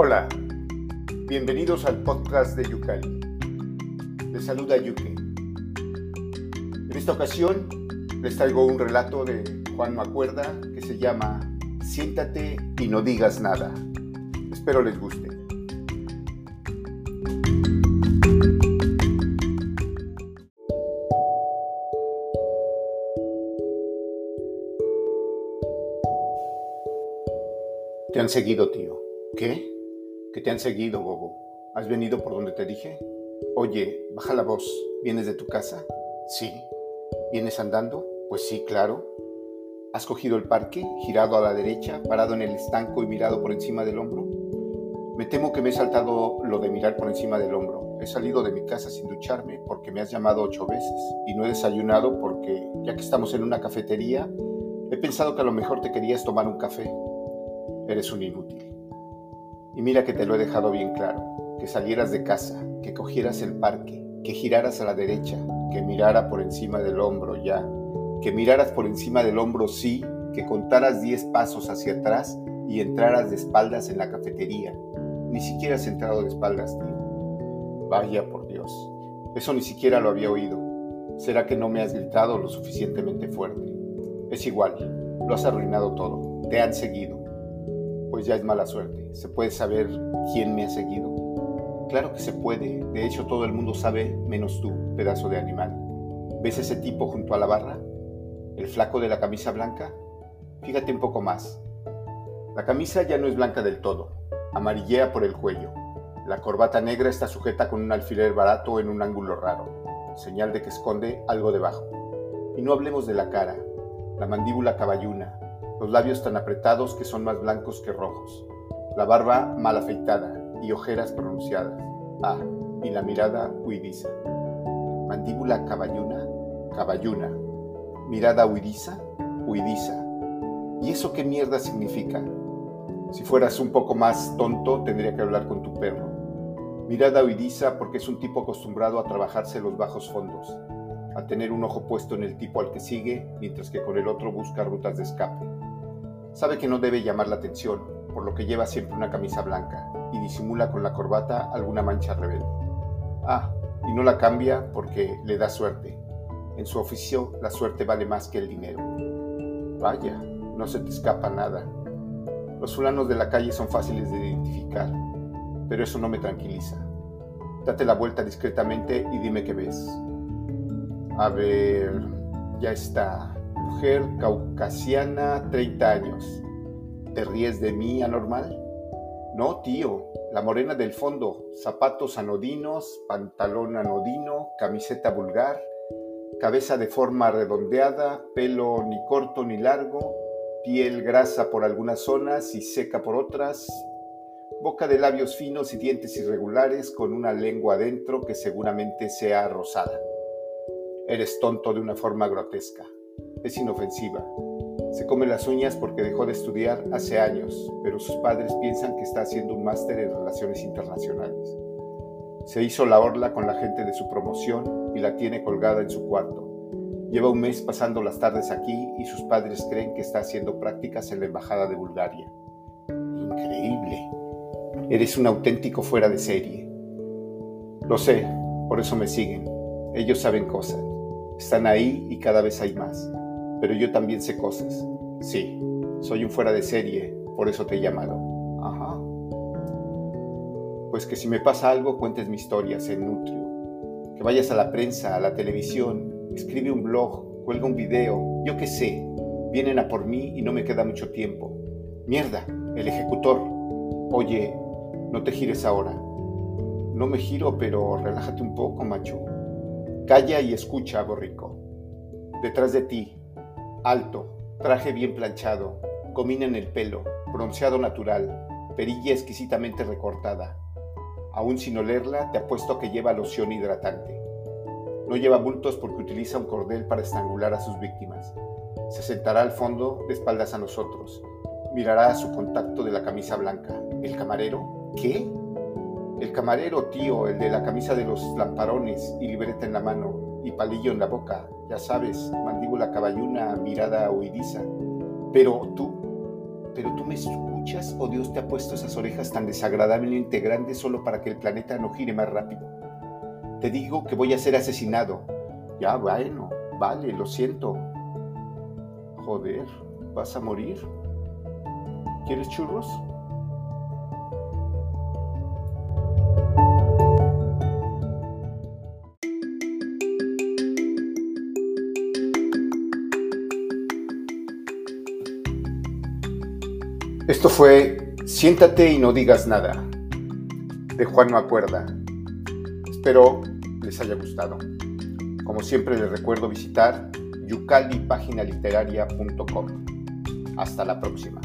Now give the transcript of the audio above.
Hola, bienvenidos al podcast de Yucali. Les saluda Yuke. En esta ocasión les traigo un relato de Juan Macuerda que se llama Siéntate y no digas nada. Espero les guste. Te han seguido, tío. ¿Qué? Que te han seguido, bobo. ¿Has venido por donde te dije? Oye, baja la voz. ¿Vienes de tu casa? Sí. ¿Vienes andando? Pues sí, claro. ¿Has cogido el parque, girado a la derecha, parado en el estanco y mirado por encima del hombro? Me temo que me he saltado lo de mirar por encima del hombro. He salido de mi casa sin ducharme porque me has llamado ocho veces y no he desayunado porque, ya que estamos en una cafetería, he pensado que a lo mejor te querías tomar un café. Eres un inútil. Y mira que te lo he dejado bien claro, que salieras de casa, que cogieras el parque, que giraras a la derecha, que mirara por encima del hombro ya, que miraras por encima del hombro sí, que contaras diez pasos hacia atrás y entraras de espaldas en la cafetería. Ni siquiera has entrado de espaldas, tío. Vaya por Dios, eso ni siquiera lo había oído. ¿Será que no me has gritado lo suficientemente fuerte? Es igual, lo has arruinado todo, te han seguido. Pues ya es mala suerte. ¿Se puede saber quién me ha seguido? Claro que se puede. De hecho, todo el mundo sabe, menos tú, pedazo de animal. ¿Ves ese tipo junto a la barra? ¿El flaco de la camisa blanca? Fíjate un poco más. La camisa ya no es blanca del todo. Amarillea por el cuello. La corbata negra está sujeta con un alfiler barato en un ángulo raro, señal de que esconde algo debajo. Y no hablemos de la cara, la mandíbula caballuna, los labios tan apretados que son más blancos que rojos, la barba mal afeitada y ojeras pronunciadas. Ah, y la mirada huidiza. Mandíbula caballuna, caballuna. Mirada huidiza, huidiza. ¿Y eso qué mierda significa? Si fueras un poco más tonto, tendría que hablar con tu perro. Mirada huidiza porque es un tipo acostumbrado a trabajarse los bajos fondos, a tener un ojo puesto en el tipo al que sigue, mientras que con el otro busca rutas de escape. Sabe que no debe llamar la atención, por lo que lleva siempre una camisa blanca y disimula con la corbata alguna mancha rebelde. Ah, y no la cambia porque le da suerte. En su oficio la suerte vale más que el dinero. Vaya, no se te escapa nada. Los fulanos de la calle son fáciles de identificar, pero eso no me tranquiliza. Date la vuelta discretamente y dime qué ves. A ver, ya está. Mujer caucasiana, 30 años. ¿Te ríes de mí, anormal? No, tío. La morena del fondo. Zapatos anodinos, pantalón anodino, camiseta vulgar, cabeza de forma redondeada, pelo ni corto ni largo, piel grasa por algunas zonas y seca por otras, boca de labios finos y dientes irregulares con una lengua adentro que seguramente sea rosada. Eres tonto de una forma grotesca. Es inofensiva. Se come las uñas porque dejó de estudiar hace años, pero sus padres piensan que está haciendo un máster en relaciones internacionales. Se hizo la orla con la gente de su promoción y la tiene colgada en su cuarto. Lleva un mes pasando las tardes aquí y sus padres creen que está haciendo prácticas en la Embajada de Bulgaria. Increíble. Eres un auténtico fuera de serie. Lo sé, por eso me siguen. Ellos saben cosas. Están ahí y cada vez hay más. Pero yo también sé cosas. Sí, soy un fuera de serie, por eso te he llamado. Ajá. Pues que si me pasa algo, cuentes mi historia, se nutrio. Que vayas a la prensa, a la televisión, escribe un blog, cuelga un video, yo qué sé. Vienen a por mí y no me queda mucho tiempo. Mierda, el ejecutor. Oye, no te gires ahora. No me giro, pero relájate un poco, macho. Calla y escucha, borrico. Detrás de ti, alto, traje bien planchado, comina en el pelo, bronceado natural, perilla exquisitamente recortada. Aún sin olerla, te apuesto que lleva loción hidratante. No lleva bultos porque utiliza un cordel para estrangular a sus víctimas. Se sentará al fondo de espaldas a nosotros. Mirará a su contacto de la camisa blanca. ¿El camarero? ¿Qué? El camarero, tío, el de la camisa de los lamparones y libreta en la mano y palillo en la boca, ya sabes, mandíbula caballuna, mirada huidiza. Pero tú, pero tú me escuchas o Dios te ha puesto esas orejas tan desagradablemente grandes solo para que el planeta no gire más rápido? Te digo que voy a ser asesinado. Ya, bueno, vale, lo siento. Joder, ¿vas a morir? ¿Quieres churros? Esto fue Siéntate y no digas nada, de Juan No Acuerda. Espero les haya gustado. Como siempre les recuerdo visitar yucalipaginaliteraria.com. Hasta la próxima.